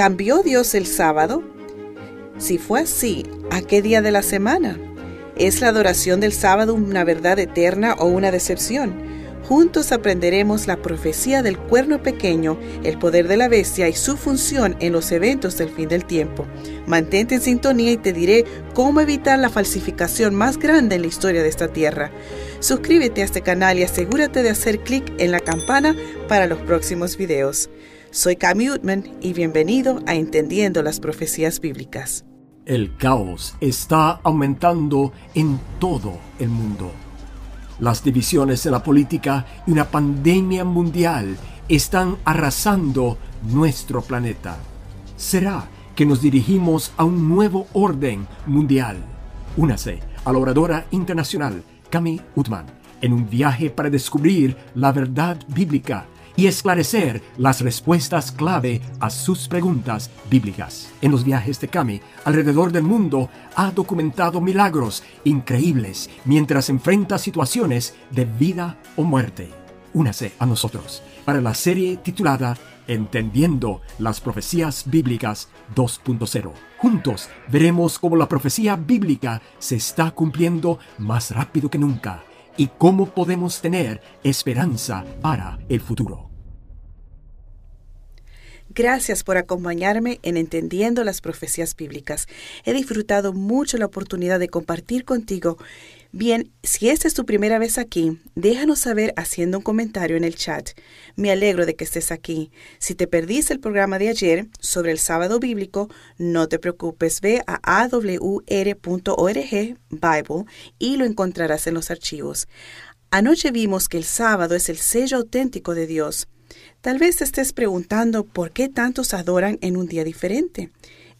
¿Cambió Dios el sábado? Si fue así, ¿a qué día de la semana? ¿Es la adoración del sábado una verdad eterna o una decepción? Juntos aprenderemos la profecía del cuerno pequeño, el poder de la bestia y su función en los eventos del fin del tiempo. Mantente en sintonía y te diré cómo evitar la falsificación más grande en la historia de esta tierra. Suscríbete a este canal y asegúrate de hacer clic en la campana para los próximos videos. Soy Cami Utman y bienvenido a Entendiendo las Profecías Bíblicas. El caos está aumentando en todo el mundo. Las divisiones en la política y una pandemia mundial están arrasando nuestro planeta. ¿Será que nos dirigimos a un nuevo orden mundial? Únase a la oradora internacional Cami Utman en un viaje para descubrir la verdad bíblica y esclarecer las respuestas clave a sus preguntas bíblicas. En los viajes de Cami alrededor del mundo ha documentado milagros increíbles mientras enfrenta situaciones de vida o muerte. Únase a nosotros para la serie titulada Entendiendo las Profecías Bíblicas 2.0. Juntos veremos cómo la profecía bíblica se está cumpliendo más rápido que nunca y cómo podemos tener esperanza para el futuro. Gracias por acompañarme en Entendiendo las Profecías Bíblicas. He disfrutado mucho la oportunidad de compartir contigo. Bien, si esta es tu primera vez aquí, déjanos saber haciendo un comentario en el chat. Me alegro de que estés aquí. Si te perdiste el programa de ayer sobre el sábado bíblico, no te preocupes, ve a awr.org Bible y lo encontrarás en los archivos. Anoche vimos que el sábado es el sello auténtico de Dios. Tal vez te estés preguntando por qué tantos adoran en un día diferente.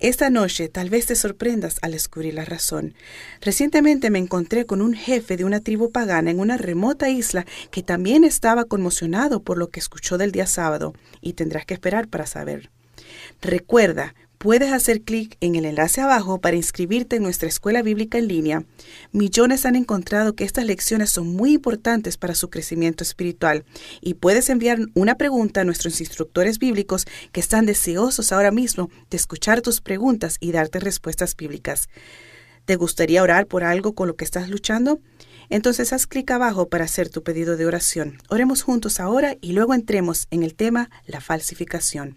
Esta noche tal vez te sorprendas al descubrir la razón. Recientemente me encontré con un jefe de una tribu pagana en una remota isla que también estaba conmocionado por lo que escuchó del día sábado, y tendrás que esperar para saber. Recuerda, Puedes hacer clic en el enlace abajo para inscribirte en nuestra escuela bíblica en línea. Millones han encontrado que estas lecciones son muy importantes para su crecimiento espiritual y puedes enviar una pregunta a nuestros instructores bíblicos que están deseosos ahora mismo de escuchar tus preguntas y darte respuestas bíblicas. ¿Te gustaría orar por algo con lo que estás luchando? Entonces haz clic abajo para hacer tu pedido de oración. Oremos juntos ahora y luego entremos en el tema la falsificación.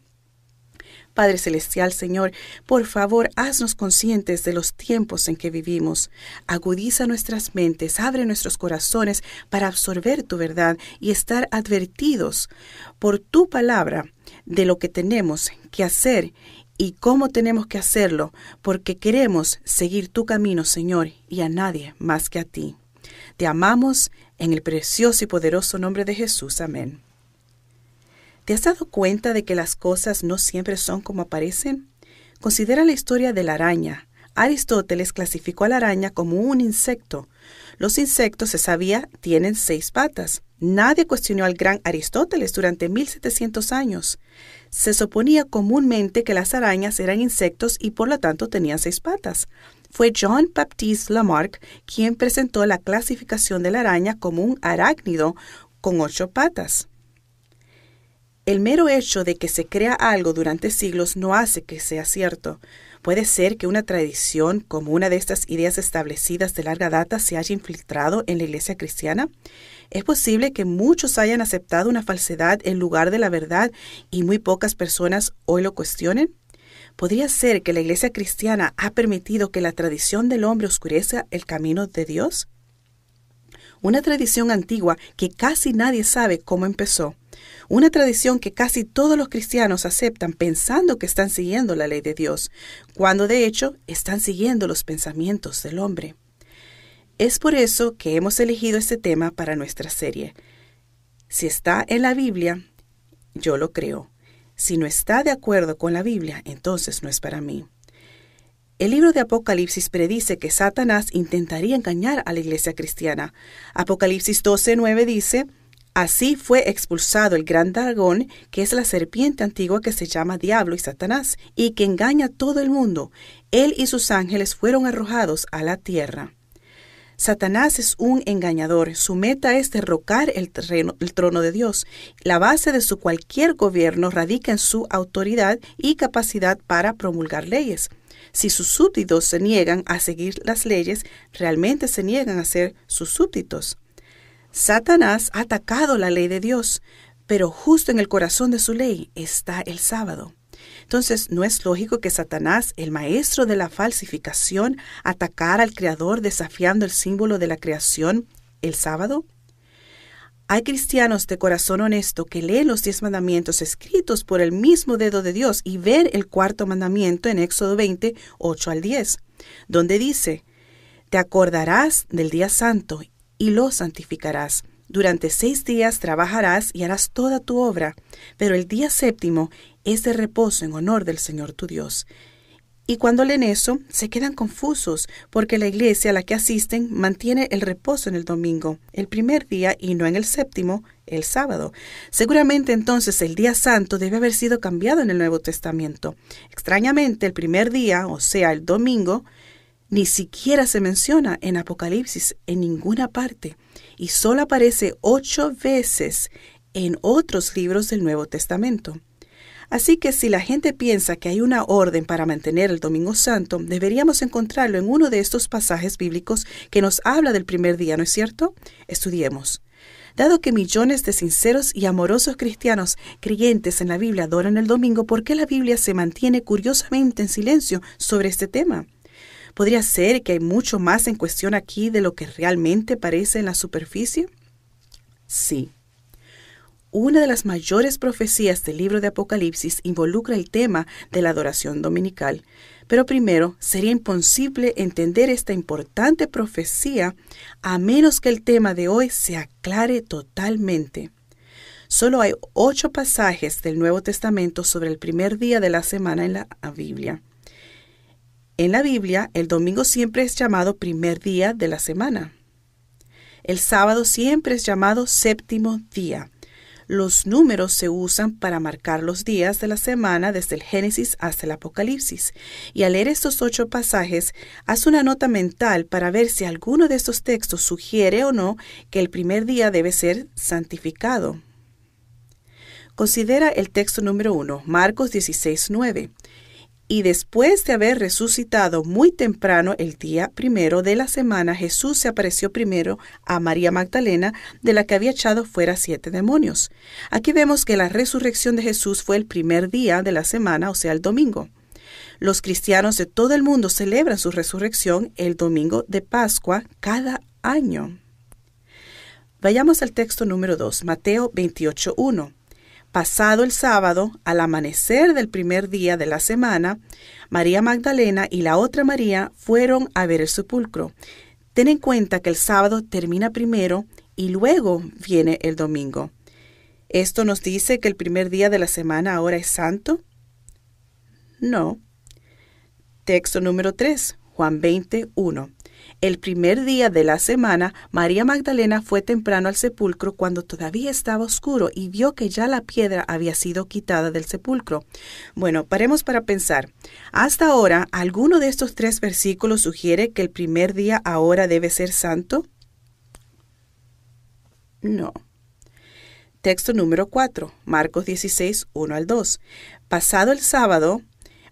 Padre Celestial, Señor, por favor, haznos conscientes de los tiempos en que vivimos. Agudiza nuestras mentes, abre nuestros corazones para absorber tu verdad y estar advertidos por tu palabra de lo que tenemos que hacer y cómo tenemos que hacerlo, porque queremos seguir tu camino, Señor, y a nadie más que a ti. Te amamos en el precioso y poderoso nombre de Jesús. Amén. ¿Te has dado cuenta de que las cosas no siempre son como aparecen? Considera la historia de la araña. Aristóteles clasificó a la araña como un insecto. Los insectos, se sabía, tienen seis patas. Nadie cuestionó al gran Aristóteles durante 1700 años. Se suponía comúnmente que las arañas eran insectos y por lo tanto tenían seis patas. Fue John Baptiste Lamarck quien presentó la clasificación de la araña como un arácnido con ocho patas. El mero hecho de que se crea algo durante siglos no hace que sea cierto. Puede ser que una tradición como una de estas ideas establecidas de larga data se haya infiltrado en la iglesia cristiana. Es posible que muchos hayan aceptado una falsedad en lugar de la verdad y muy pocas personas hoy lo cuestionen. ¿Podría ser que la iglesia cristiana ha permitido que la tradición del hombre oscurezca el camino de Dios? Una tradición antigua que casi nadie sabe cómo empezó una tradición que casi todos los cristianos aceptan pensando que están siguiendo la ley de Dios, cuando de hecho están siguiendo los pensamientos del hombre. Es por eso que hemos elegido este tema para nuestra serie. Si está en la Biblia, yo lo creo. Si no está de acuerdo con la Biblia, entonces no es para mí. El libro de Apocalipsis predice que Satanás intentaría engañar a la iglesia cristiana. Apocalipsis 12:9 dice, Así fue expulsado el gran dragón, que es la serpiente antigua que se llama Diablo y Satanás, y que engaña a todo el mundo. Él y sus ángeles fueron arrojados a la tierra. Satanás es un engañador. Su meta es derrocar el, el, trono de Dios. La base de su cualquier gobierno radica en su autoridad y capacidad para promulgar leyes. Si sus súbditos se niegan a seguir las leyes, realmente se niegan a ser sus súbditos. Satanás ha atacado la ley de Dios, pero justo en el corazón de su ley está el sábado. Entonces, ¿no es lógico que Satanás, el maestro de la falsificación, atacara al Creador desafiando el símbolo de la creación el sábado? Hay cristianos de corazón honesto que leen los diez mandamientos escritos por el mismo dedo de Dios y ven el cuarto mandamiento en Éxodo 20, 8 al 10, donde dice, Te acordarás del día santo y lo santificarás. Durante seis días trabajarás y harás toda tu obra, pero el día séptimo es de reposo en honor del Señor tu Dios. Y cuando leen eso, se quedan confusos, porque la iglesia a la que asisten mantiene el reposo en el domingo, el primer día, y no en el séptimo, el sábado. Seguramente entonces el día santo debe haber sido cambiado en el Nuevo Testamento. Extrañamente, el primer día, o sea, el domingo, ni siquiera se menciona en Apocalipsis en ninguna parte, y solo aparece ocho veces en otros libros del Nuevo Testamento. Así que si la gente piensa que hay una orden para mantener el Domingo Santo, deberíamos encontrarlo en uno de estos pasajes bíblicos que nos habla del primer día, ¿no es cierto? Estudiemos. Dado que millones de sinceros y amorosos cristianos creyentes en la Biblia adoran el domingo, ¿por qué la Biblia se mantiene curiosamente en silencio sobre este tema? ¿Podría ser que hay mucho más en cuestión aquí de lo que realmente parece en la superficie? Sí. Una de las mayores profecías del libro de Apocalipsis involucra el tema de la adoración dominical. Pero primero, sería imposible entender esta importante profecía a menos que el tema de hoy se aclare totalmente. Solo hay ocho pasajes del Nuevo Testamento sobre el primer día de la semana en la Biblia. En la Biblia, el domingo siempre es llamado primer día de la semana. El sábado siempre es llamado séptimo día. Los números se usan para marcar los días de la semana desde el Génesis hasta el Apocalipsis. Y al leer estos ocho pasajes, haz una nota mental para ver si alguno de estos textos sugiere o no que el primer día debe ser santificado. Considera el texto número uno, Marcos 16, 9 y después de haber resucitado muy temprano el día primero de la semana, Jesús se apareció primero a María Magdalena, de la que había echado fuera siete demonios. Aquí vemos que la resurrección de Jesús fue el primer día de la semana, o sea, el domingo. Los cristianos de todo el mundo celebran su resurrección el domingo de Pascua cada año. Vayamos al texto número 2, Mateo 28.1. Pasado el sábado, al amanecer del primer día de la semana, María Magdalena y la otra María fueron a ver el sepulcro. Ten en cuenta que el sábado termina primero y luego viene el domingo. ¿Esto nos dice que el primer día de la semana ahora es santo? No. Texto número 3, Juan 20, 1. El primer día de la semana, María Magdalena fue temprano al sepulcro cuando todavía estaba oscuro y vio que ya la piedra había sido quitada del sepulcro. Bueno, paremos para pensar. Hasta ahora, ¿alguno de estos tres versículos sugiere que el primer día ahora debe ser santo? No. Texto número 4, Marcos 16, 1 al 2. Pasado el sábado,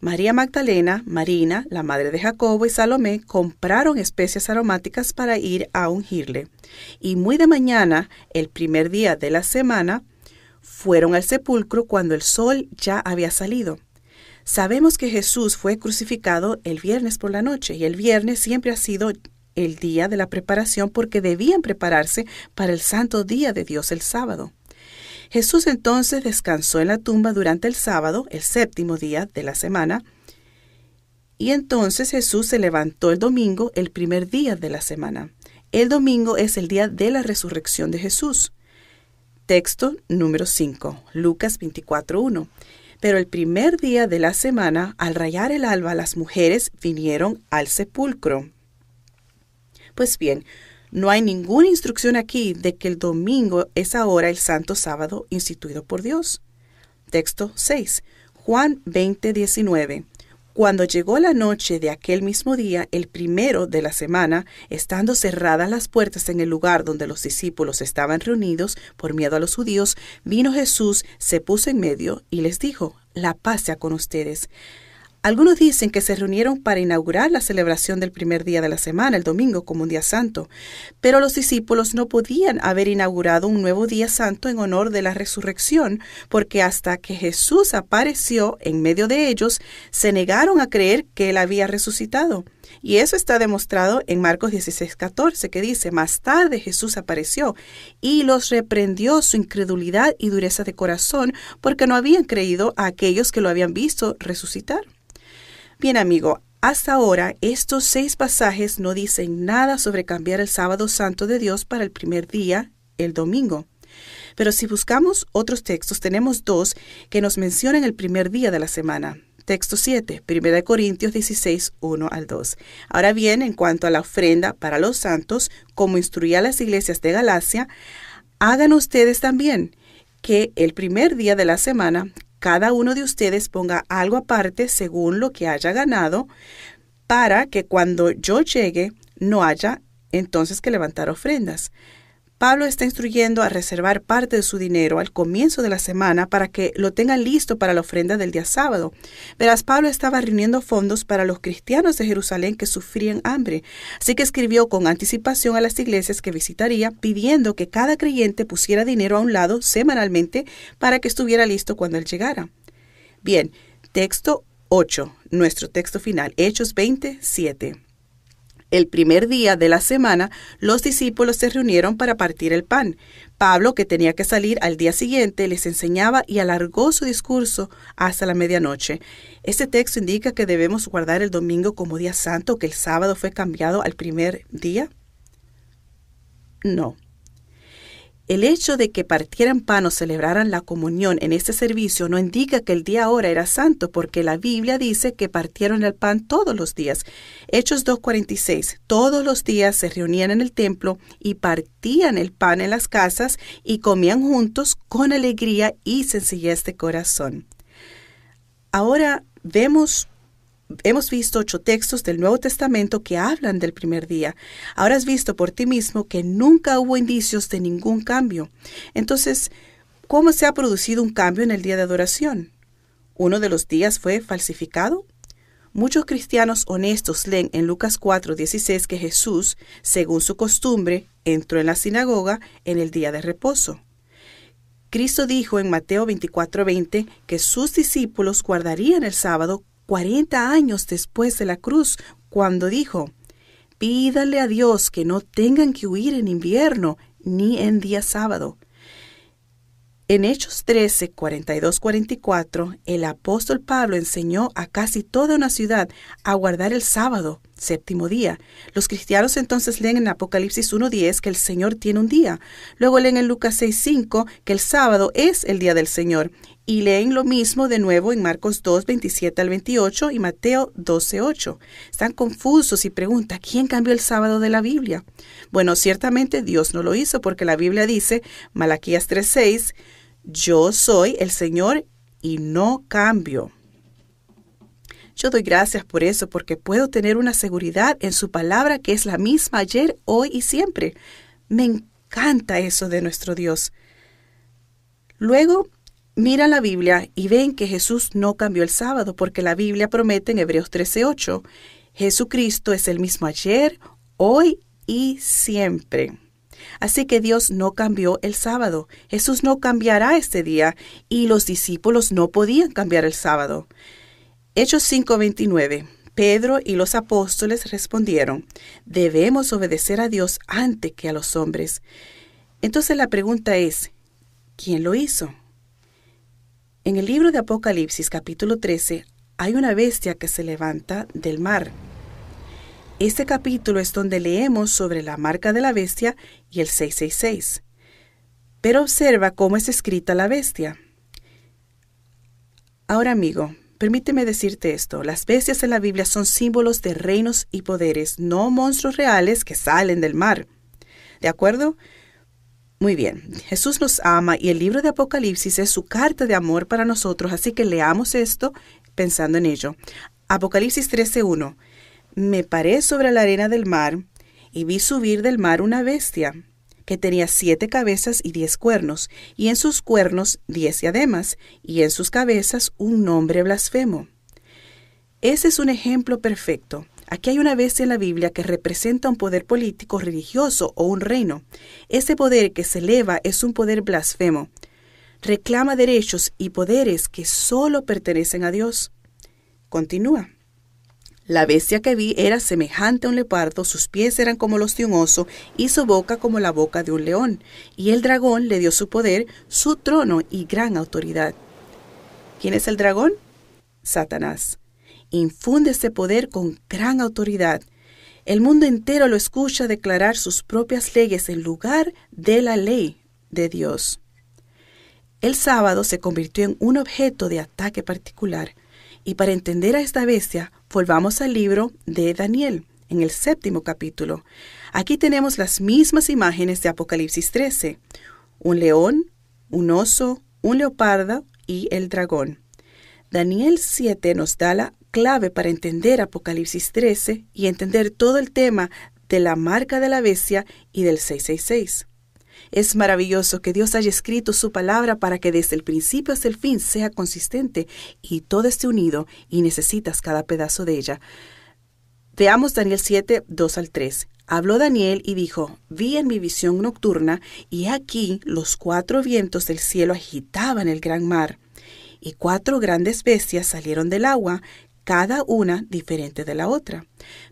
María Magdalena, Marina, la madre de Jacobo y Salomé compraron especias aromáticas para ir a ungirle. Y muy de mañana, el primer día de la semana, fueron al sepulcro cuando el sol ya había salido. Sabemos que Jesús fue crucificado el viernes por la noche y el viernes siempre ha sido el día de la preparación porque debían prepararse para el santo día de Dios el sábado. Jesús entonces descansó en la tumba durante el sábado, el séptimo día de la semana, y entonces Jesús se levantó el domingo, el primer día de la semana. El domingo es el día de la resurrección de Jesús. Texto número 5, Lucas 24.1. Pero el primer día de la semana, al rayar el alba, las mujeres vinieron al sepulcro. Pues bien, no hay ninguna instrucción aquí de que el domingo es ahora el santo sábado instituido por Dios. Texto 6. Juan 20, 19. Cuando llegó la noche de aquel mismo día, el primero de la semana, estando cerradas las puertas en el lugar donde los discípulos estaban reunidos por miedo a los judíos, vino Jesús, se puso en medio y les dijo, La paz sea con ustedes. Algunos dicen que se reunieron para inaugurar la celebración del primer día de la semana, el domingo, como un día santo, pero los discípulos no podían haber inaugurado un nuevo día santo en honor de la resurrección, porque hasta que Jesús apareció en medio de ellos, se negaron a creer que él había resucitado. Y eso está demostrado en Marcos 16, 14, que dice, más tarde Jesús apareció y los reprendió su incredulidad y dureza de corazón porque no habían creído a aquellos que lo habían visto resucitar. Bien amigo, hasta ahora estos seis pasajes no dicen nada sobre cambiar el sábado santo de Dios para el primer día, el domingo. Pero si buscamos otros textos, tenemos dos que nos mencionan el primer día de la semana. Texto 7, 1 Corintios 16, 1 al 2. Ahora bien, en cuanto a la ofrenda para los santos, como instruía las iglesias de Galacia, hagan ustedes también que el primer día de la semana cada uno de ustedes ponga algo aparte según lo que haya ganado, para que cuando yo llegue no haya entonces que levantar ofrendas. Pablo está instruyendo a reservar parte de su dinero al comienzo de la semana para que lo tengan listo para la ofrenda del día sábado. Verás, Pablo estaba reuniendo fondos para los cristianos de Jerusalén que sufrían hambre, así que escribió con anticipación a las iglesias que visitaría pidiendo que cada creyente pusiera dinero a un lado semanalmente para que estuviera listo cuando él llegara. Bien, texto 8, nuestro texto final, Hechos 27. El primer día de la semana, los discípulos se reunieron para partir el pan. Pablo, que tenía que salir al día siguiente, les enseñaba y alargó su discurso hasta la medianoche. Este texto indica que debemos guardar el domingo como día santo, que el sábado fue cambiado al primer día. No. El hecho de que partieran pan o celebraran la comunión en este servicio no indica que el día ahora era santo, porque la Biblia dice que partieron el pan todos los días. Hechos 2.46. Todos los días se reunían en el templo y partían el pan en las casas y comían juntos con alegría y sencillez de corazón. Ahora vemos hemos visto ocho textos del Nuevo Testamento que hablan del primer día. Ahora has visto por ti mismo que nunca hubo indicios de ningún cambio. Entonces, ¿cómo se ha producido un cambio en el día de adoración? ¿Uno de los días fue falsificado? Muchos cristianos honestos leen en Lucas 4:16 que Jesús, según su costumbre, entró en la sinagoga en el día de reposo. Cristo dijo en Mateo 24:20 que sus discípulos guardarían el sábado 40 años después de la cruz, cuando dijo, Pídale a Dios que no tengan que huir en invierno ni en día sábado. En Hechos 13, 42, 44, el apóstol Pablo enseñó a casi toda una ciudad a guardar el sábado, séptimo día. Los cristianos entonces leen en Apocalipsis 1.10 que el Señor tiene un día. Luego leen en Lucas 6.5 que el sábado es el día del Señor y leen lo mismo de nuevo en Marcos 2, 27 al 28 y Mateo 12, 8. Están confusos y preguntan, ¿quién cambió el sábado de la Biblia? Bueno, ciertamente Dios no lo hizo porque la Biblia dice, Malaquías 3, 6, yo soy el Señor y no cambio. Yo doy gracias por eso porque puedo tener una seguridad en su palabra que es la misma ayer, hoy y siempre. Me encanta eso de nuestro Dios. Luego Mira la Biblia y ven que Jesús no cambió el sábado porque la Biblia promete en Hebreos 13:8, Jesucristo es el mismo ayer, hoy y siempre. Así que Dios no cambió el sábado, Jesús no cambiará este día y los discípulos no podían cambiar el sábado. Hechos 5:29. Pedro y los apóstoles respondieron, debemos obedecer a Dios antes que a los hombres. Entonces la pregunta es, ¿quién lo hizo? En el libro de Apocalipsis capítulo 13 hay una bestia que se levanta del mar. Este capítulo es donde leemos sobre la marca de la bestia y el 666. Pero observa cómo es escrita la bestia. Ahora amigo, permíteme decirte esto, las bestias en la Biblia son símbolos de reinos y poderes, no monstruos reales que salen del mar. ¿De acuerdo? Muy bien, Jesús nos ama y el libro de Apocalipsis es su carta de amor para nosotros, así que leamos esto pensando en ello. Apocalipsis 13.1. Me paré sobre la arena del mar y vi subir del mar una bestia que tenía siete cabezas y diez cuernos, y en sus cuernos diez diademas, y en sus cabezas un nombre blasfemo. Ese es un ejemplo perfecto. Aquí hay una bestia en la Biblia que representa un poder político, religioso o un reino. Ese poder que se eleva es un poder blasfemo. Reclama derechos y poderes que solo pertenecen a Dios. Continúa. La bestia que vi era semejante a un leopardo, sus pies eran como los de un oso y su boca como la boca de un león. Y el dragón le dio su poder, su trono y gran autoridad. ¿Quién es el dragón? Satanás. Infunde ese poder con gran autoridad. El mundo entero lo escucha declarar sus propias leyes en lugar de la ley de Dios. El sábado se convirtió en un objeto de ataque particular. Y para entender a esta bestia, volvamos al libro de Daniel, en el séptimo capítulo. Aquí tenemos las mismas imágenes de Apocalipsis 13. Un león, un oso, un leopardo y el dragón. Daniel 7 nos da la clave para entender Apocalipsis 13 y entender todo el tema de la marca de la bestia y del 666. Es maravilloso que Dios haya escrito su palabra para que desde el principio hasta el fin sea consistente y todo esté unido y necesitas cada pedazo de ella. Veamos Daniel 7, 2 al 3. Habló Daniel y dijo, vi en mi visión nocturna, y aquí los cuatro vientos del cielo agitaban el gran mar, y cuatro grandes bestias salieron del agua, cada una diferente de la otra.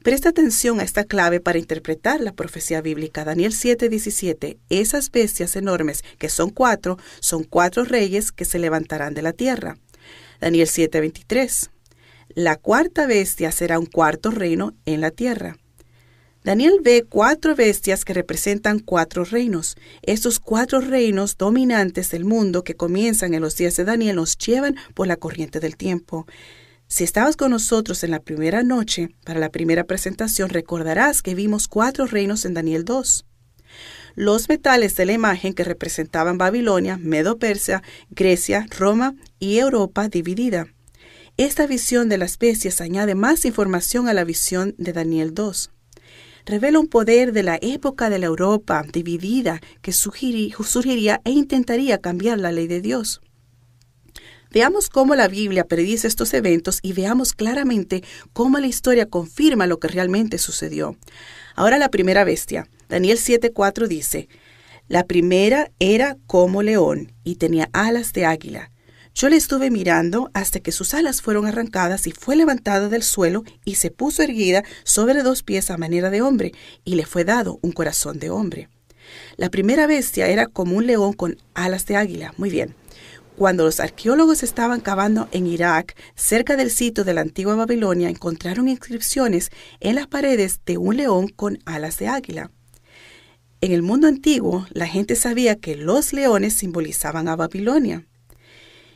Presta atención a esta clave para interpretar la profecía bíblica. Daniel 7:17. Esas bestias enormes, que son cuatro, son cuatro reyes que se levantarán de la tierra. Daniel 7:23. La cuarta bestia será un cuarto reino en la tierra. Daniel ve cuatro bestias que representan cuatro reinos. Estos cuatro reinos dominantes del mundo que comienzan en los días de Daniel nos llevan por la corriente del tiempo. Si estabas con nosotros en la primera noche, para la primera presentación, recordarás que vimos cuatro reinos en Daniel 2. Los metales de la imagen que representaban Babilonia, Medo-Persia, Grecia, Roma y Europa dividida. Esta visión de las bestias añade más información a la visión de Daniel 2. Revela un poder de la época de la Europa dividida que surgiría e intentaría cambiar la ley de Dios. Veamos cómo la Biblia predice estos eventos y veamos claramente cómo la historia confirma lo que realmente sucedió. Ahora la primera bestia. Daniel 7:4 dice, La primera era como león y tenía alas de águila. Yo le estuve mirando hasta que sus alas fueron arrancadas y fue levantada del suelo y se puso erguida sobre dos pies a manera de hombre y le fue dado un corazón de hombre. La primera bestia era como un león con alas de águila. Muy bien. Cuando los arqueólogos estaban cavando en Irak, cerca del sitio de la antigua Babilonia, encontraron inscripciones en las paredes de un león con alas de águila. En el mundo antiguo, la gente sabía que los leones simbolizaban a Babilonia.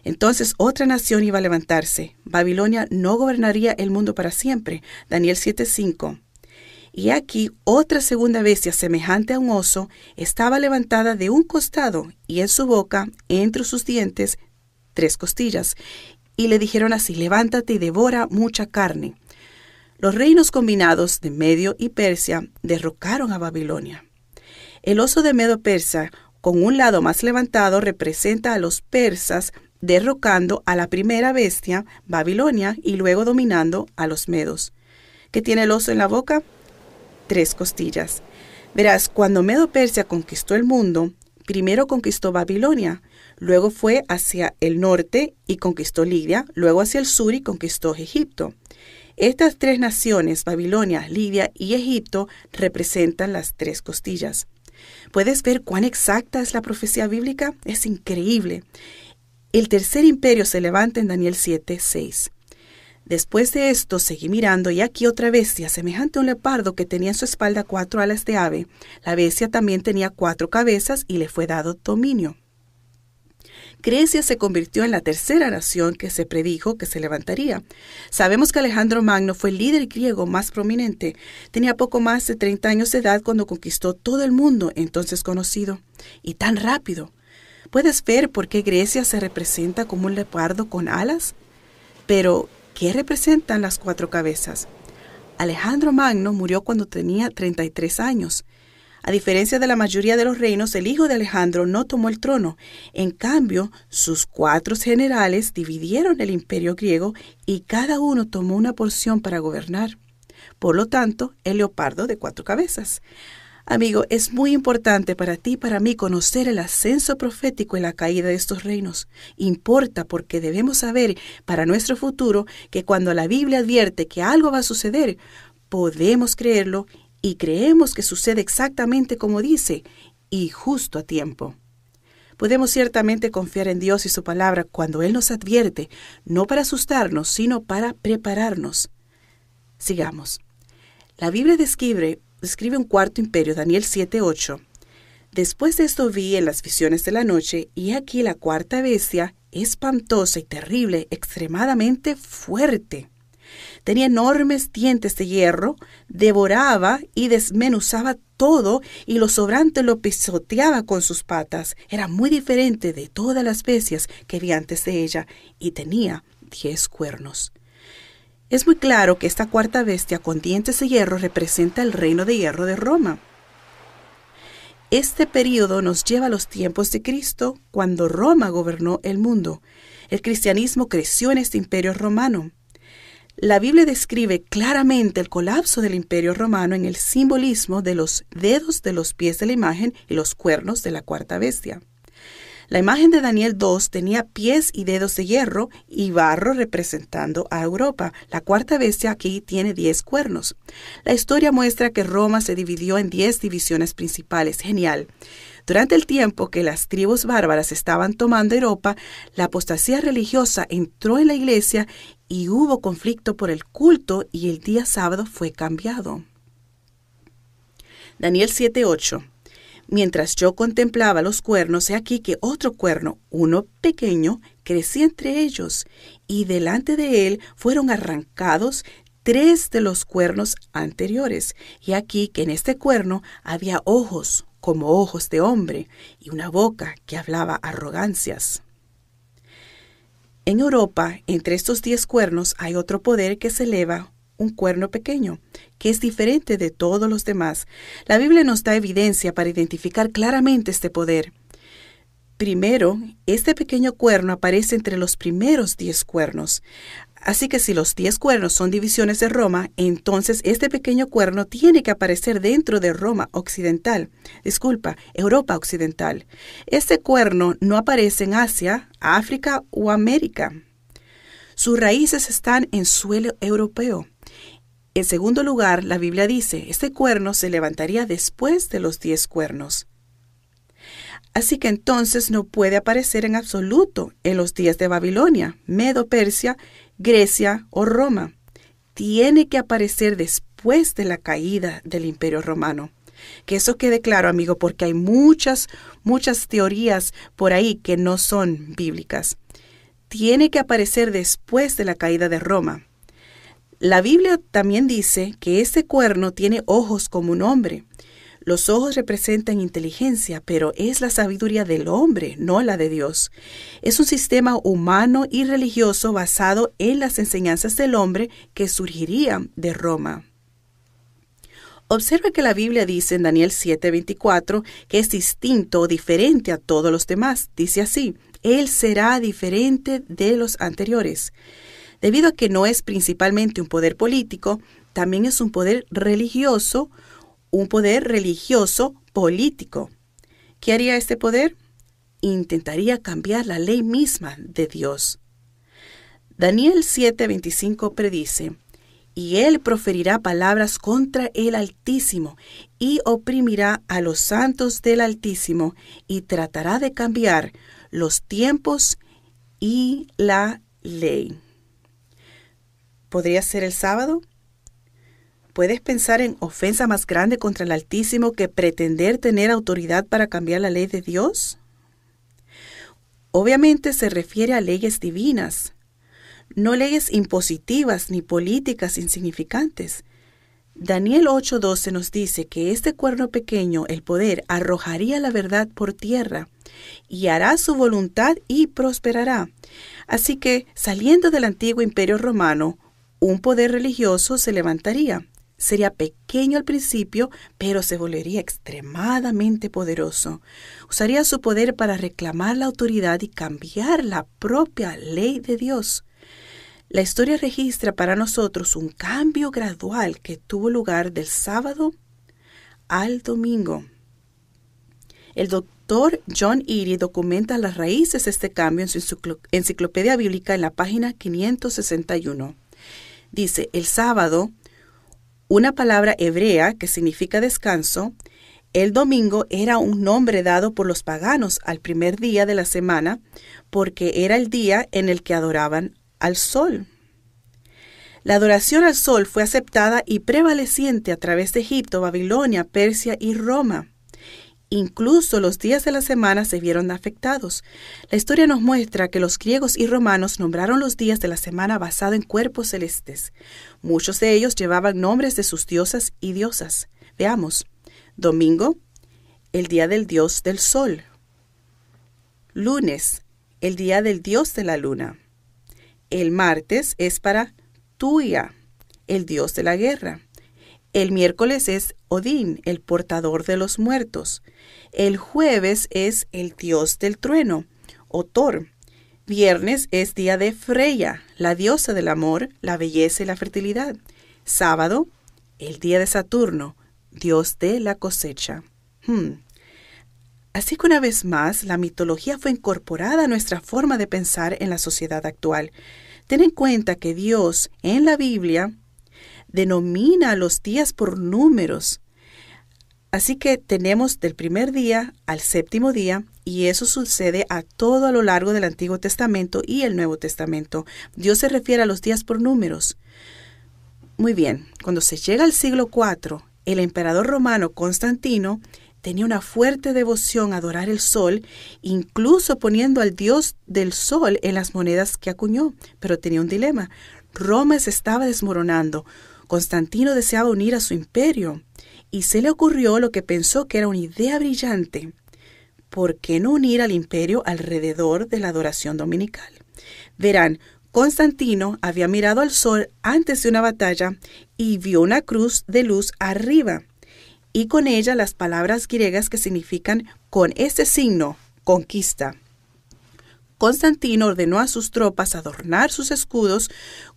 Entonces otra nación iba a levantarse. Babilonia no gobernaría el mundo para siempre. Daniel 7:5. Y aquí otra segunda bestia semejante a un oso estaba levantada de un costado y en su boca, entre sus dientes, tres costillas. Y le dijeron así, levántate y devora mucha carne. Los reinos combinados de Medio y Persia derrocaron a Babilonia. El oso de Medo Persa, con un lado más levantado, representa a los persas derrocando a la primera bestia, Babilonia, y luego dominando a los medos. ¿Qué tiene el oso en la boca? Tres costillas. Verás, cuando Medo Persia conquistó el mundo, primero conquistó Babilonia, luego fue hacia el norte y conquistó Lidia, luego hacia el sur y conquistó Egipto. Estas tres naciones, Babilonia, Lidia y Egipto, representan las tres costillas. ¿Puedes ver cuán exacta es la profecía bíblica? Es increíble. El tercer imperio se levanta en Daniel 7, 6. Después de esto seguí mirando y aquí otra bestia, semejante a un leopardo que tenía en su espalda cuatro alas de ave. La bestia también tenía cuatro cabezas y le fue dado dominio. Grecia se convirtió en la tercera nación que se predijo que se levantaría. Sabemos que Alejandro Magno fue el líder griego más prominente. Tenía poco más de 30 años de edad cuando conquistó todo el mundo entonces conocido. Y tan rápido. ¿Puedes ver por qué Grecia se representa como un leopardo con alas? Pero ¿Qué representan las cuatro cabezas? Alejandro Magno murió cuando tenía 33 años. A diferencia de la mayoría de los reinos, el hijo de Alejandro no tomó el trono. En cambio, sus cuatro generales dividieron el imperio griego y cada uno tomó una porción para gobernar. Por lo tanto, el leopardo de cuatro cabezas. Amigo, es muy importante para ti y para mí conocer el ascenso profético y la caída de estos reinos. Importa porque debemos saber para nuestro futuro que cuando la Biblia advierte que algo va a suceder, podemos creerlo y creemos que sucede exactamente como dice y justo a tiempo. Podemos ciertamente confiar en Dios y su palabra cuando Él nos advierte, no para asustarnos, sino para prepararnos. Sigamos. La Biblia describe describe un cuarto imperio, Daniel 7:8. Después de esto vi en las visiones de la noche, y aquí la cuarta bestia, espantosa y terrible, extremadamente fuerte. Tenía enormes dientes de hierro, devoraba y desmenuzaba todo y lo sobrante lo pisoteaba con sus patas. Era muy diferente de todas las bestias que vi antes de ella y tenía diez cuernos. Es muy claro que esta cuarta bestia con dientes de hierro representa el reino de hierro de Roma. Este periodo nos lleva a los tiempos de Cristo, cuando Roma gobernó el mundo. El cristianismo creció en este imperio romano. La Biblia describe claramente el colapso del imperio romano en el simbolismo de los dedos de los pies de la imagen y los cuernos de la cuarta bestia. La imagen de Daniel 2 tenía pies y dedos de hierro y barro representando a Europa. La cuarta bestia aquí tiene diez cuernos. La historia muestra que Roma se dividió en diez divisiones principales. Genial. Durante el tiempo que las tribus bárbaras estaban tomando Europa, la apostasía religiosa entró en la iglesia y hubo conflicto por el culto y el día sábado fue cambiado. Daniel 7:8 Mientras yo contemplaba los cuernos, he aquí que otro cuerno, uno pequeño, crecía entre ellos, y delante de él fueron arrancados tres de los cuernos anteriores. Y aquí que en este cuerno había ojos como ojos de hombre, y una boca que hablaba arrogancias. En Europa, entre estos diez cuernos hay otro poder que se eleva un cuerno pequeño, que es diferente de todos los demás. La Biblia nos da evidencia para identificar claramente este poder. Primero, este pequeño cuerno aparece entre los primeros diez cuernos. Así que si los diez cuernos son divisiones de Roma, entonces este pequeño cuerno tiene que aparecer dentro de Roma occidental. Disculpa, Europa occidental. Este cuerno no aparece en Asia, África o América. Sus raíces están en suelo europeo. En segundo lugar, la Biblia dice, este cuerno se levantaría después de los diez cuernos. Así que entonces no puede aparecer en absoluto en los días de Babilonia, Medo Persia, Grecia o Roma. Tiene que aparecer después de la caída del imperio romano. Que eso quede claro, amigo, porque hay muchas, muchas teorías por ahí que no son bíblicas. Tiene que aparecer después de la caída de Roma. La Biblia también dice que este cuerno tiene ojos como un hombre. Los ojos representan inteligencia, pero es la sabiduría del hombre, no la de Dios. Es un sistema humano y religioso basado en las enseñanzas del hombre que surgiría de Roma. Observa que la Biblia dice en Daniel 7:24 que es distinto o diferente a todos los demás. Dice así, Él será diferente de los anteriores. Debido a que no es principalmente un poder político, también es un poder religioso, un poder religioso político. ¿Qué haría este poder? Intentaría cambiar la ley misma de Dios. Daniel 7:25 predice, y él proferirá palabras contra el Altísimo, y oprimirá a los santos del Altísimo, y tratará de cambiar los tiempos y la ley. ¿Podría ser el sábado? ¿Puedes pensar en ofensa más grande contra el Altísimo que pretender tener autoridad para cambiar la ley de Dios? Obviamente se refiere a leyes divinas, no leyes impositivas ni políticas insignificantes. Daniel 8:12 nos dice que este cuerno pequeño, el poder, arrojaría la verdad por tierra y hará su voluntad y prosperará. Así que, saliendo del antiguo imperio romano, un poder religioso se levantaría. Sería pequeño al principio, pero se volvería extremadamente poderoso. Usaría su poder para reclamar la autoridad y cambiar la propia ley de Dios. La historia registra para nosotros un cambio gradual que tuvo lugar del sábado al domingo. El doctor John Eady documenta las raíces de este cambio en su enciclopedia bíblica en la página 561. Dice, el sábado, una palabra hebrea que significa descanso, el domingo era un nombre dado por los paganos al primer día de la semana porque era el día en el que adoraban al sol. La adoración al sol fue aceptada y prevaleciente a través de Egipto, Babilonia, Persia y Roma. Incluso los días de la semana se vieron afectados. La historia nos muestra que los griegos y romanos nombraron los días de la semana basado en cuerpos celestes. Muchos de ellos llevaban nombres de sus diosas y diosas. Veamos. Domingo, el día del dios del sol. Lunes, el día del dios de la luna. El martes es para Tuya, el dios de la guerra. El miércoles es Odín, el portador de los muertos. El jueves es el dios del trueno, o Thor. Viernes es día de Freya, la diosa del amor, la belleza y la fertilidad. Sábado, el día de Saturno, dios de la cosecha. Hmm. Así que una vez más, la mitología fue incorporada a nuestra forma de pensar en la sociedad actual. Ten en cuenta que Dios en la Biblia denomina los días por números. Así que tenemos del primer día al séptimo día y eso sucede a todo a lo largo del Antiguo Testamento y el Nuevo Testamento. Dios se refiere a los días por números. Muy bien, cuando se llega al siglo IV, el emperador romano Constantino tenía una fuerte devoción a adorar el sol, incluso poniendo al dios del sol en las monedas que acuñó. Pero tenía un dilema. Roma se estaba desmoronando. Constantino deseaba unir a su imperio y se le ocurrió lo que pensó que era una idea brillante. ¿Por qué no unir al imperio alrededor de la adoración dominical? Verán, Constantino había mirado al sol antes de una batalla y vio una cruz de luz arriba, y con ella las palabras griegas que significan con este signo, conquista. Constantino ordenó a sus tropas adornar sus escudos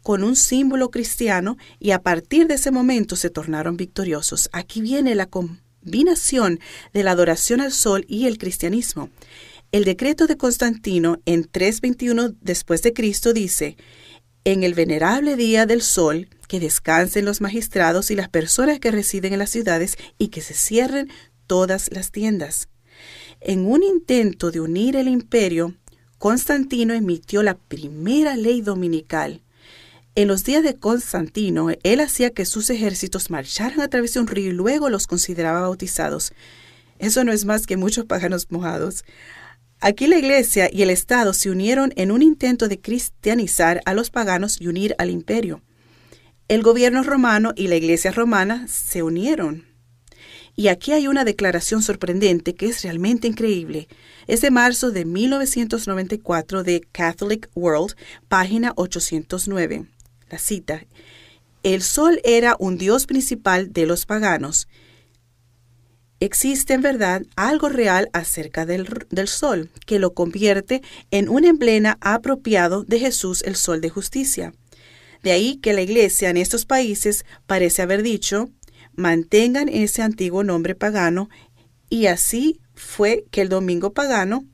con un símbolo cristiano y a partir de ese momento se tornaron victoriosos. Aquí viene la combinación de la adoración al sol y el cristianismo. El decreto de Constantino en 321 después de Cristo dice: En el venerable día del sol, que descansen los magistrados y las personas que residen en las ciudades y que se cierren todas las tiendas. En un intento de unir el imperio, Constantino emitió la primera ley dominical. En los días de Constantino, él hacía que sus ejércitos marcharan a través de un río y luego los consideraba bautizados. Eso no es más que muchos pájaros mojados. Aquí la Iglesia y el Estado se unieron en un intento de cristianizar a los paganos y unir al imperio. El gobierno romano y la Iglesia romana se unieron. Y aquí hay una declaración sorprendente que es realmente increíble. Es de marzo de 1994 de Catholic World, página 809. La cita. El sol era un dios principal de los paganos. Existe en verdad algo real acerca del, del, sol, que lo convierte en un emblema apropiado de Jesús, el sol de justicia. De ahí que la iglesia en estos países parece haber dicho, mantengan ese antiguo nombre pagano, y así fue que el domingo pagano,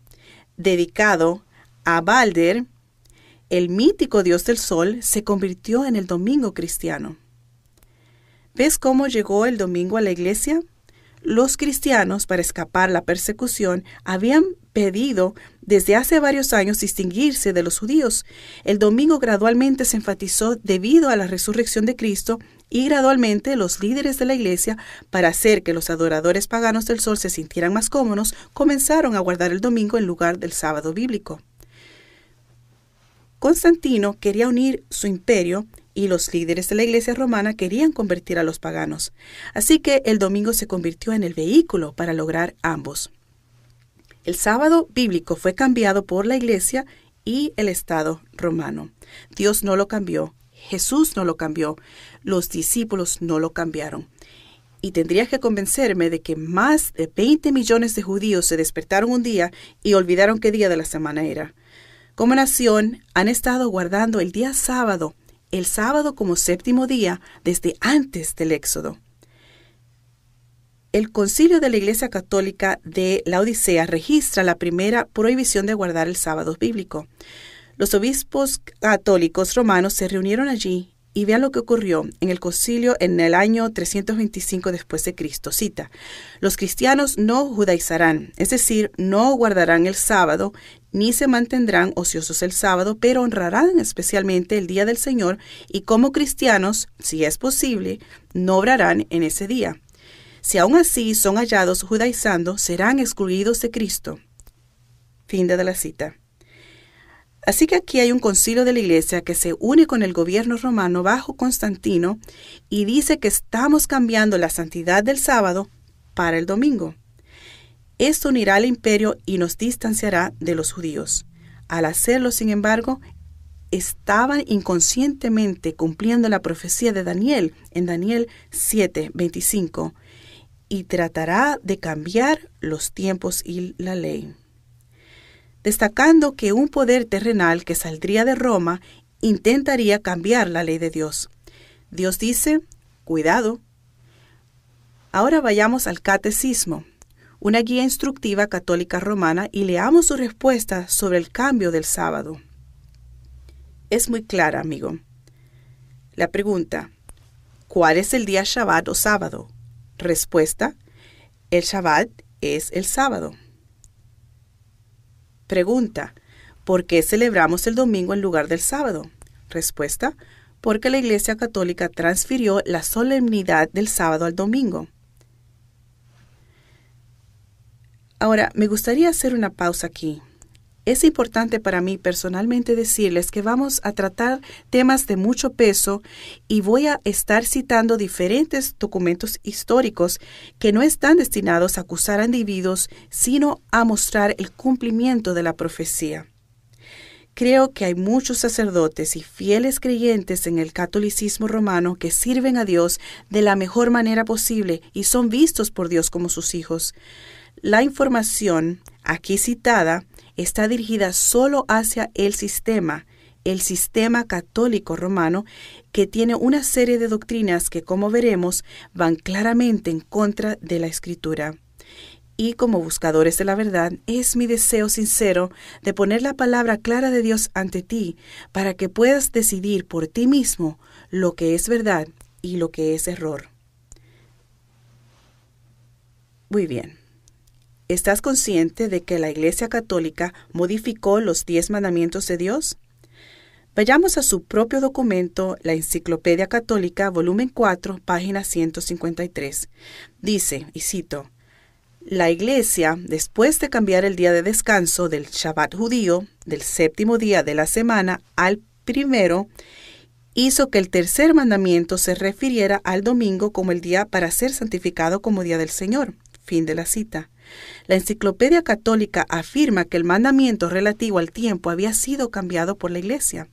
dedicado a Balder, el mítico dios del sol, se convirtió en el domingo cristiano. ¿Ves cómo llegó el domingo a la iglesia? Los cristianos, para escapar la persecución, habían pedido desde hace varios años distinguirse de los judíos. El domingo gradualmente se enfatizó debido a la resurrección de Cristo y gradualmente los líderes de la iglesia, para hacer que los adoradores paganos del sol se sintieran más cómodos, comenzaron a guardar el domingo en lugar del sábado bíblico. Constantino quería unir su imperio y los líderes de la iglesia romana querían convertir a los paganos. Así que el domingo se convirtió en el vehículo para lograr ambos. El sábado bíblico fue cambiado por la iglesia y el Estado romano. Dios no lo cambió, Jesús no lo cambió, los discípulos no lo cambiaron. Y tendrías que convencerme de que más de 20 millones de judíos se despertaron un día y olvidaron qué día de la semana era. Como nación, han estado guardando el día sábado, el sábado como séptimo día, desde antes del Éxodo. El concilio de la Iglesia Católica de la Odisea registra la primera prohibición de guardar el sábado bíblico. Los obispos católicos romanos se reunieron allí y vean lo que ocurrió en el concilio en el año 325 después de Cristo. Cita: Los cristianos no judaizarán, es decir, no guardarán el sábado ni se mantendrán ociosos el sábado, pero honrarán especialmente el día del Señor y como cristianos, si es posible, no obrarán en ese día. Si aún así son hallados judaizando, serán excluidos de Cristo. Fin de la cita. Así que aquí hay un concilio de la Iglesia que se une con el gobierno romano bajo Constantino y dice que estamos cambiando la santidad del sábado para el domingo. Esto unirá al imperio y nos distanciará de los judíos. Al hacerlo, sin embargo, estaban inconscientemente cumpliendo la profecía de Daniel en Daniel 7:25 y tratará de cambiar los tiempos y la ley. Destacando que un poder terrenal que saldría de Roma intentaría cambiar la ley de Dios. Dios dice, cuidado. Ahora vayamos al catecismo, una guía instructiva católica romana, y leamos su respuesta sobre el cambio del sábado. Es muy clara, amigo. La pregunta, ¿cuál es el día Shabbat o sábado? Respuesta, el Shabbat es el sábado. Pregunta, ¿por qué celebramos el domingo en lugar del sábado? Respuesta, porque la Iglesia Católica transfirió la solemnidad del sábado al domingo. Ahora, me gustaría hacer una pausa aquí es importante para mí personalmente decirles que vamos a tratar temas de mucho peso y voy a estar citando diferentes documentos históricos que no están destinados a acusar a individuos, sino a mostrar el cumplimiento de la profecía. Creo que hay muchos sacerdotes y fieles creyentes en el catolicismo romano que sirven a Dios de la mejor manera posible y son vistos por Dios como sus hijos. La información aquí citada está dirigida solo hacia el sistema, el sistema católico romano, que tiene una serie de doctrinas que, como veremos, van claramente en contra de la escritura. Y como buscadores de la verdad, es mi deseo sincero de poner la palabra clara de Dios ante ti, para que puedas decidir por ti mismo lo que es verdad y lo que es error. Muy bien. ¿Estás consciente de que la Iglesia Católica modificó los diez mandamientos de Dios? Vayamos a su propio documento, la Enciclopedia Católica, volumen 4, página 153. Dice, y cito, La Iglesia, después de cambiar el día de descanso del Shabbat judío, del séptimo día de la semana, al primero, hizo que el tercer mandamiento se refiriera al domingo como el día para ser santificado como día del Señor. Fin de la cita. La Enciclopedia Católica afirma que el mandamiento relativo al tiempo había sido cambiado por la Iglesia.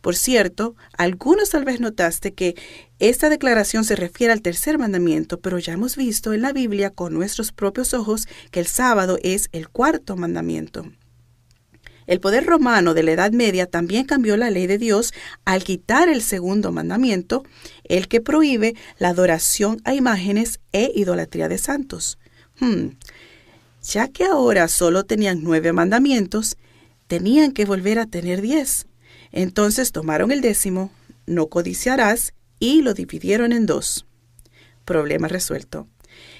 Por cierto, algunos tal vez notaste que esta declaración se refiere al tercer mandamiento, pero ya hemos visto en la Biblia con nuestros propios ojos que el sábado es el cuarto mandamiento. El poder romano de la Edad Media también cambió la ley de Dios al quitar el segundo mandamiento, el que prohíbe la adoración a imágenes e idolatría de santos. Hmm, ya que ahora solo tenían nueve mandamientos, tenían que volver a tener diez. Entonces tomaron el décimo, no codiciarás, y lo dividieron en dos. Problema resuelto.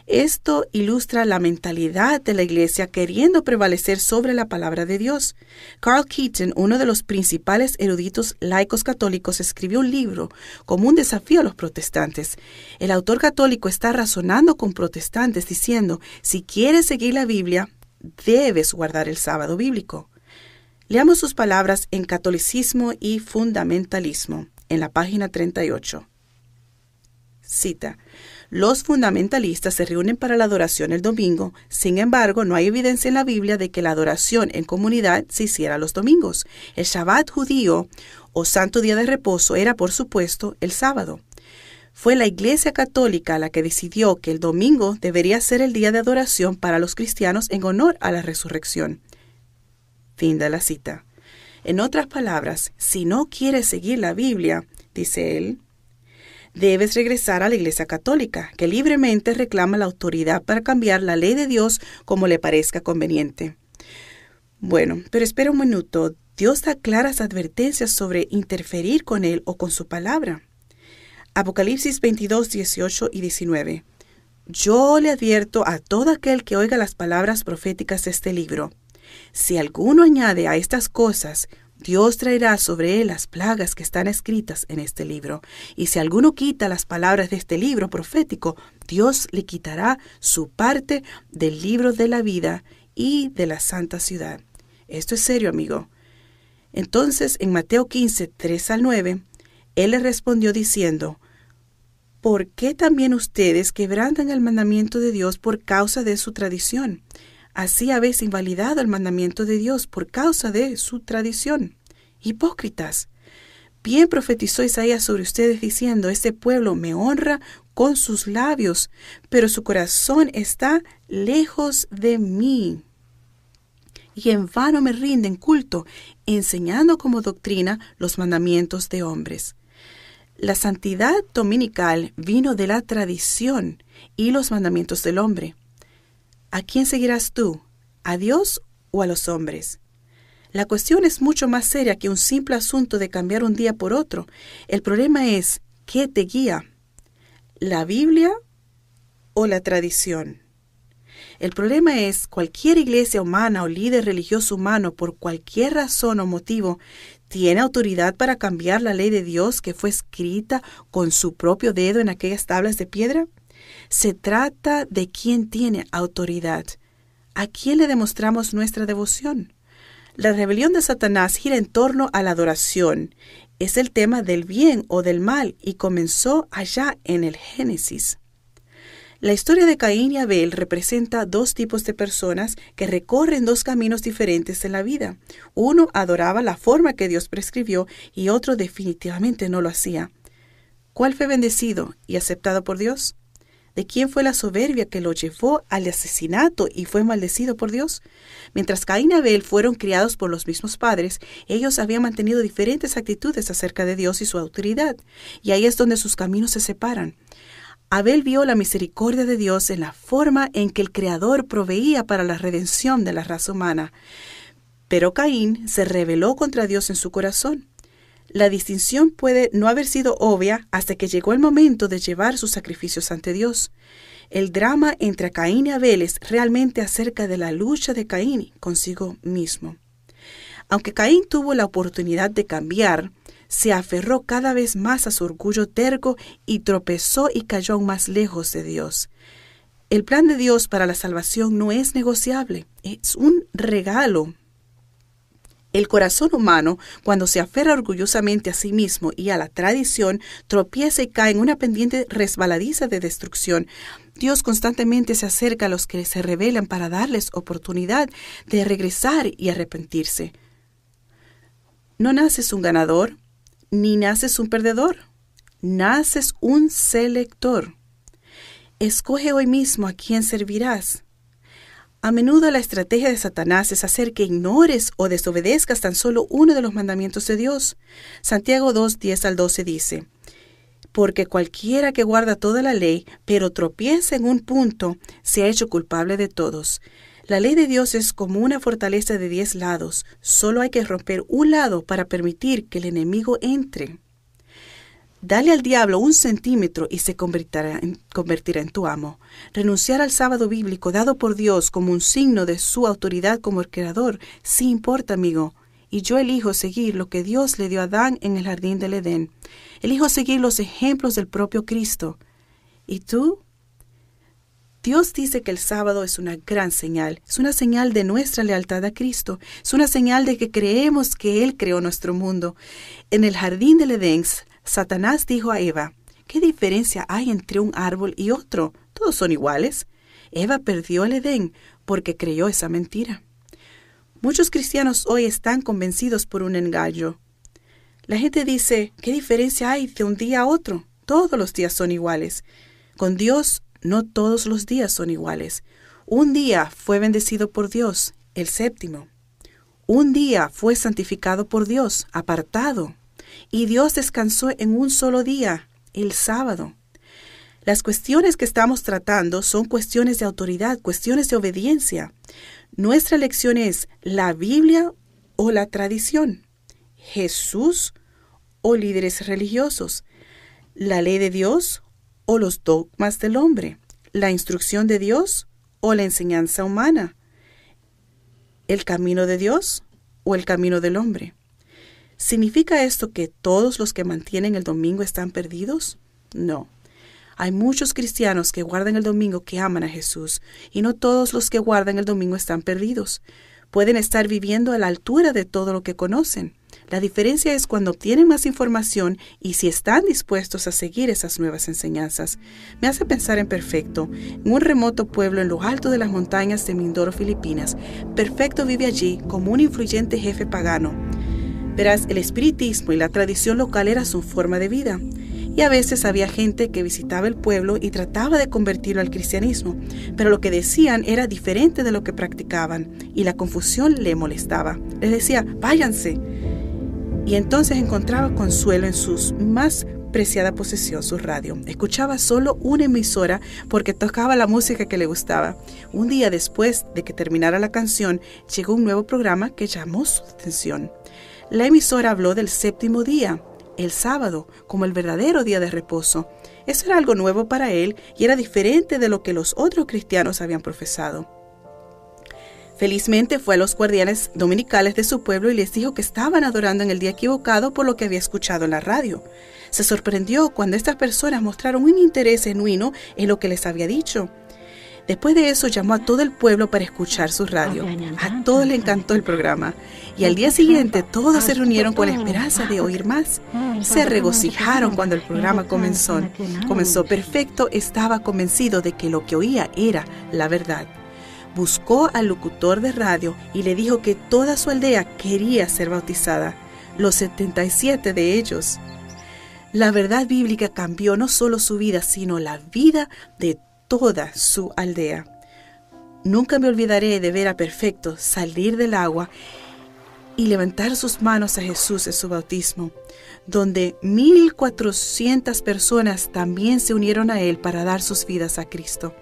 Esto ilustra la mentalidad de la Iglesia queriendo prevalecer sobre la palabra de Dios. Carl Keaton, uno de los principales eruditos laicos católicos, escribió un libro como un desafío a los protestantes. El autor católico está razonando con protestantes diciendo, si quieres seguir la Biblia, debes guardar el sábado bíblico. Leamos sus palabras en Catolicismo y Fundamentalismo, en la página 38. Cita. Los fundamentalistas se reúnen para la adoración el domingo, sin embargo, no hay evidencia en la Biblia de que la adoración en comunidad se hiciera los domingos. El Shabbat judío o santo día de reposo era, por supuesto, el sábado. Fue la Iglesia Católica la que decidió que el domingo debería ser el día de adoración para los cristianos en honor a la resurrección. Fin de la cita. En otras palabras, si no quieres seguir la Biblia, dice él, debes regresar a la Iglesia Católica, que libremente reclama la autoridad para cambiar la ley de Dios como le parezca conveniente. Bueno, pero espera un minuto. Dios da claras advertencias sobre interferir con Él o con su palabra. Apocalipsis 22, 18 y 19. Yo le advierto a todo aquel que oiga las palabras proféticas de este libro. Si alguno añade a estas cosas, Dios traerá sobre él las plagas que están escritas en este libro. Y si alguno quita las palabras de este libro profético, Dios le quitará su parte del libro de la vida y de la santa ciudad. Esto es serio, amigo. Entonces, en Mateo 15, 3 al 9, él le respondió diciendo, ¿Por qué también ustedes quebrantan el mandamiento de Dios por causa de su tradición? Así habéis invalidado el mandamiento de Dios por causa de su tradición. Hipócritas. Bien profetizó Isaías sobre ustedes diciendo, este pueblo me honra con sus labios, pero su corazón está lejos de mí. Y en vano me rinden culto, enseñando como doctrina los mandamientos de hombres. La santidad dominical vino de la tradición y los mandamientos del hombre. ¿A quién seguirás tú? ¿A Dios o a los hombres? La cuestión es mucho más seria que un simple asunto de cambiar un día por otro. El problema es, ¿qué te guía? ¿La Biblia o la tradición? El problema es, cualquier iglesia humana o líder religioso humano, por cualquier razón o motivo, tiene autoridad para cambiar la ley de Dios que fue escrita con su propio dedo en aquellas tablas de piedra? Se trata de quién tiene autoridad. ¿A quién le demostramos nuestra devoción? La rebelión de Satanás gira en torno a la adoración. Es el tema del bien o del mal y comenzó allá en el Génesis. La historia de Caín y Abel representa dos tipos de personas que recorren dos caminos diferentes en la vida. Uno adoraba la forma que Dios prescribió y otro definitivamente no lo hacía. ¿Cuál fue bendecido y aceptado por Dios? ¿De quién fue la soberbia que lo llevó al asesinato y fue maldecido por Dios? Mientras Caín y Abel fueron criados por los mismos padres, ellos habían mantenido diferentes actitudes acerca de Dios y su autoridad, y ahí es donde sus caminos se separan. Abel vio la misericordia de Dios en la forma en que el Creador proveía para la redención de la raza humana. Pero Caín se rebeló contra Dios en su corazón. La distinción puede no haber sido obvia hasta que llegó el momento de llevar sus sacrificios ante Dios. El drama entre Caín y Abel es realmente acerca de la lucha de Caín consigo mismo. Aunque Caín tuvo la oportunidad de cambiar, se aferró cada vez más a su orgullo terco y tropezó y cayó aún más lejos de Dios. El plan de Dios para la salvación no es negociable, es un regalo el corazón humano, cuando se aferra orgullosamente a sí mismo y a la tradición, tropieza y cae en una pendiente resbaladiza de destrucción. Dios constantemente se acerca a los que se rebelan para darles oportunidad de regresar y arrepentirse. No naces un ganador, ni naces un perdedor. Naces un selector. Escoge hoy mismo a quién servirás. A menudo la estrategia de Satanás es hacer que ignores o desobedezcas tan solo uno de los mandamientos de Dios. Santiago 2, 10 al 12 dice, Porque cualquiera que guarda toda la ley, pero tropieza en un punto, se ha hecho culpable de todos. La ley de Dios es como una fortaleza de diez lados. Solo hay que romper un lado para permitir que el enemigo entre. Dale al diablo un centímetro y se convertirá en, convertirá en tu amo. Renunciar al sábado bíblico dado por Dios como un signo de su autoridad como el creador, sí importa, amigo. Y yo elijo seguir lo que Dios le dio a Adán en el jardín del Edén. Elijo seguir los ejemplos del propio Cristo. ¿Y tú? Dios dice que el sábado es una gran señal, es una señal de nuestra lealtad a Cristo, es una señal de que creemos que Él creó nuestro mundo. En el jardín del Edén, Satanás dijo a Eva, ¿Qué diferencia hay entre un árbol y otro? Todos son iguales. Eva perdió el Edén porque creyó esa mentira. Muchos cristianos hoy están convencidos por un engaño. La gente dice, ¿qué diferencia hay de un día a otro? Todos los días son iguales. Con Dios no todos los días son iguales. Un día fue bendecido por Dios, el séptimo. Un día fue santificado por Dios, apartado. Y Dios descansó en un solo día, el sábado. Las cuestiones que estamos tratando son cuestiones de autoridad, cuestiones de obediencia. Nuestra lección es la Biblia o la tradición, Jesús o líderes religiosos, la ley de Dios o los dogmas del hombre, la instrucción de Dios o la enseñanza humana, el camino de Dios o el camino del hombre. ¿Significa esto que todos los que mantienen el domingo están perdidos? No. Hay muchos cristianos que guardan el domingo que aman a Jesús, y no todos los que guardan el domingo están perdidos. Pueden estar viviendo a la altura de todo lo que conocen. La diferencia es cuando obtienen más información y si están dispuestos a seguir esas nuevas enseñanzas. Me hace pensar en Perfecto, en un remoto pueblo en lo alto de las montañas de Mindoro, Filipinas. Perfecto vive allí como un influyente jefe pagano. Verás, el espiritismo y la tradición local era su forma de vida. Y a veces había gente que visitaba el pueblo y trataba de convertirlo al cristianismo, pero lo que decían era diferente de lo que practicaban, y la confusión le molestaba. Les decía, váyanse, y entonces encontraba consuelo en su más preciada posesión, su radio. Escuchaba solo una emisora porque tocaba la música que le gustaba. Un día después de que terminara la canción, llegó un nuevo programa que llamó su atención. La emisora habló del séptimo día, el sábado, como el verdadero día de reposo. Eso era algo nuevo para él y era diferente de lo que los otros cristianos habían profesado. Felizmente fue a los guardianes dominicales de su pueblo y les dijo que estaban adorando en el día equivocado por lo que había escuchado en la radio. Se sorprendió cuando estas personas mostraron un interés genuino en lo que les había dicho. Después de eso llamó a todo el pueblo para escuchar su radio. A todos les encantó el programa. Y al día siguiente todos se reunieron con la esperanza de oír más. Se regocijaron cuando el programa comenzó. Comenzó perfecto, estaba convencido de que lo que oía era la verdad buscó al locutor de radio y le dijo que toda su aldea quería ser bautizada, los 77 de ellos. La verdad bíblica cambió no solo su vida, sino la vida de toda su aldea. Nunca me olvidaré de ver a Perfecto salir del agua y levantar sus manos a Jesús en su bautismo, donde 1400 personas también se unieron a él para dar sus vidas a Cristo.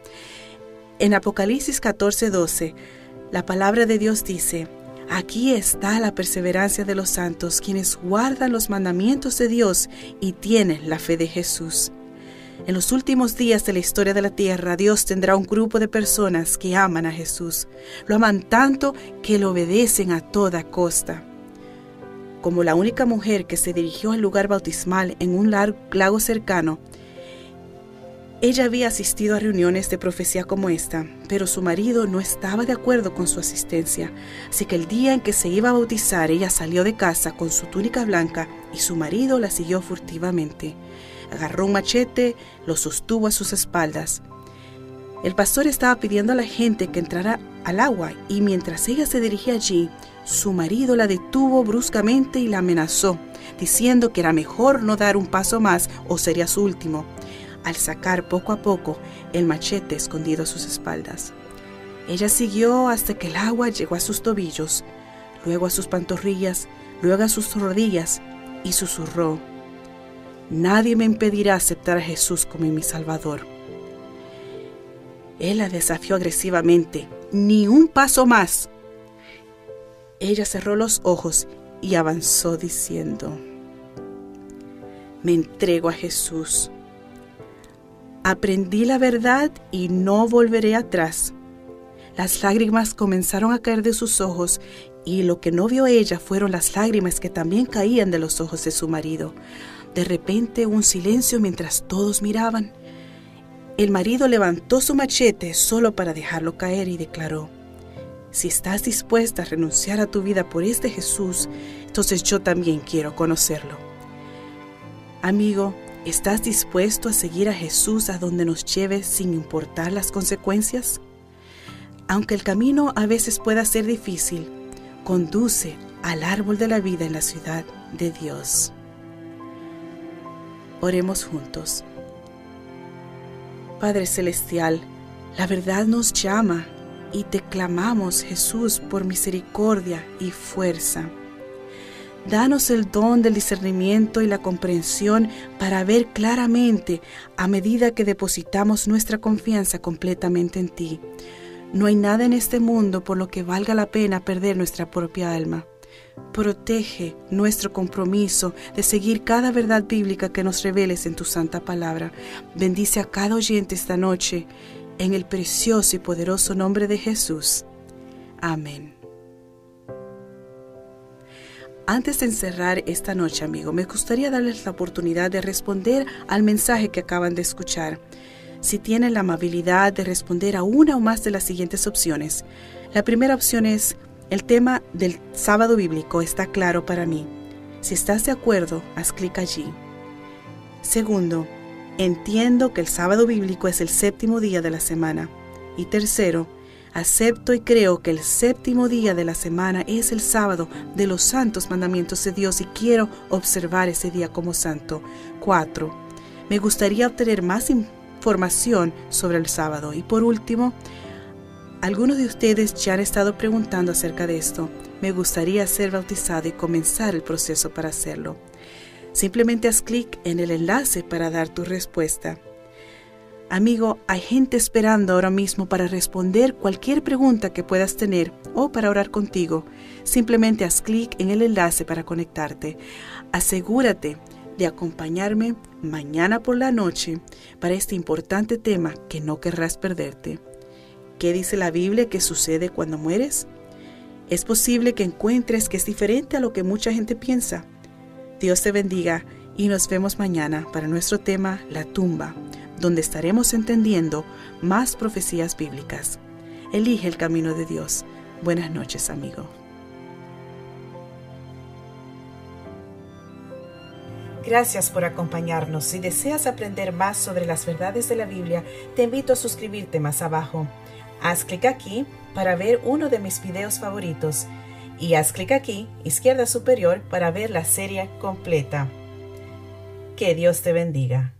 En Apocalipsis 14:12, la palabra de Dios dice, Aquí está la perseverancia de los santos, quienes guardan los mandamientos de Dios y tienen la fe de Jesús. En los últimos días de la historia de la tierra, Dios tendrá un grupo de personas que aman a Jesús. Lo aman tanto que lo obedecen a toda costa. Como la única mujer que se dirigió al lugar bautismal en un lago cercano, ella había asistido a reuniones de profecía como esta, pero su marido no estaba de acuerdo con su asistencia, así que el día en que se iba a bautizar ella salió de casa con su túnica blanca y su marido la siguió furtivamente. Agarró un machete, lo sostuvo a sus espaldas. El pastor estaba pidiendo a la gente que entrara al agua y mientras ella se dirigía allí, su marido la detuvo bruscamente y la amenazó, diciendo que era mejor no dar un paso más o sería su último al sacar poco a poco el machete escondido a sus espaldas. Ella siguió hasta que el agua llegó a sus tobillos, luego a sus pantorrillas, luego a sus rodillas y susurró, Nadie me impedirá aceptar a Jesús como mi Salvador. Él la desafió agresivamente, ni un paso más. Ella cerró los ojos y avanzó diciendo, Me entrego a Jesús Aprendí la verdad y no volveré atrás. Las lágrimas comenzaron a caer de sus ojos y lo que no vio ella fueron las lágrimas que también caían de los ojos de su marido. De repente un silencio mientras todos miraban. El marido levantó su machete solo para dejarlo caer y declaró, si estás dispuesta a renunciar a tu vida por este Jesús, entonces yo también quiero conocerlo. Amigo, ¿Estás dispuesto a seguir a Jesús a donde nos lleve sin importar las consecuencias? Aunque el camino a veces pueda ser difícil, conduce al árbol de la vida en la ciudad de Dios. Oremos juntos. Padre Celestial, la verdad nos llama y te clamamos, Jesús, por misericordia y fuerza. Danos el don del discernimiento y la comprensión para ver claramente a medida que depositamos nuestra confianza completamente en ti. No hay nada en este mundo por lo que valga la pena perder nuestra propia alma. Protege nuestro compromiso de seguir cada verdad bíblica que nos reveles en tu santa palabra. Bendice a cada oyente esta noche, en el precioso y poderoso nombre de Jesús. Amén. Antes de encerrar esta noche, amigo, me gustaría darles la oportunidad de responder al mensaje que acaban de escuchar. Si tienen la amabilidad de responder a una o más de las siguientes opciones. La primera opción es, el tema del sábado bíblico está claro para mí. Si estás de acuerdo, haz clic allí. Segundo, entiendo que el sábado bíblico es el séptimo día de la semana. Y tercero, Acepto y creo que el séptimo día de la semana es el sábado de los santos mandamientos de Dios y quiero observar ese día como santo. 4. Me gustaría obtener más información sobre el sábado. Y por último, algunos de ustedes ya han estado preguntando acerca de esto. Me gustaría ser bautizado y comenzar el proceso para hacerlo. Simplemente haz clic en el enlace para dar tu respuesta. Amigo, hay gente esperando ahora mismo para responder cualquier pregunta que puedas tener o para orar contigo. Simplemente haz clic en el enlace para conectarte. Asegúrate de acompañarme mañana por la noche para este importante tema que no querrás perderte. ¿Qué dice la Biblia que sucede cuando mueres? Es posible que encuentres que es diferente a lo que mucha gente piensa. Dios te bendiga y nos vemos mañana para nuestro tema La tumba donde estaremos entendiendo más profecías bíblicas. Elige el camino de Dios. Buenas noches, amigo. Gracias por acompañarnos. Si deseas aprender más sobre las verdades de la Biblia, te invito a suscribirte más abajo. Haz clic aquí para ver uno de mis videos favoritos y haz clic aquí, izquierda superior, para ver la serie completa. Que Dios te bendiga.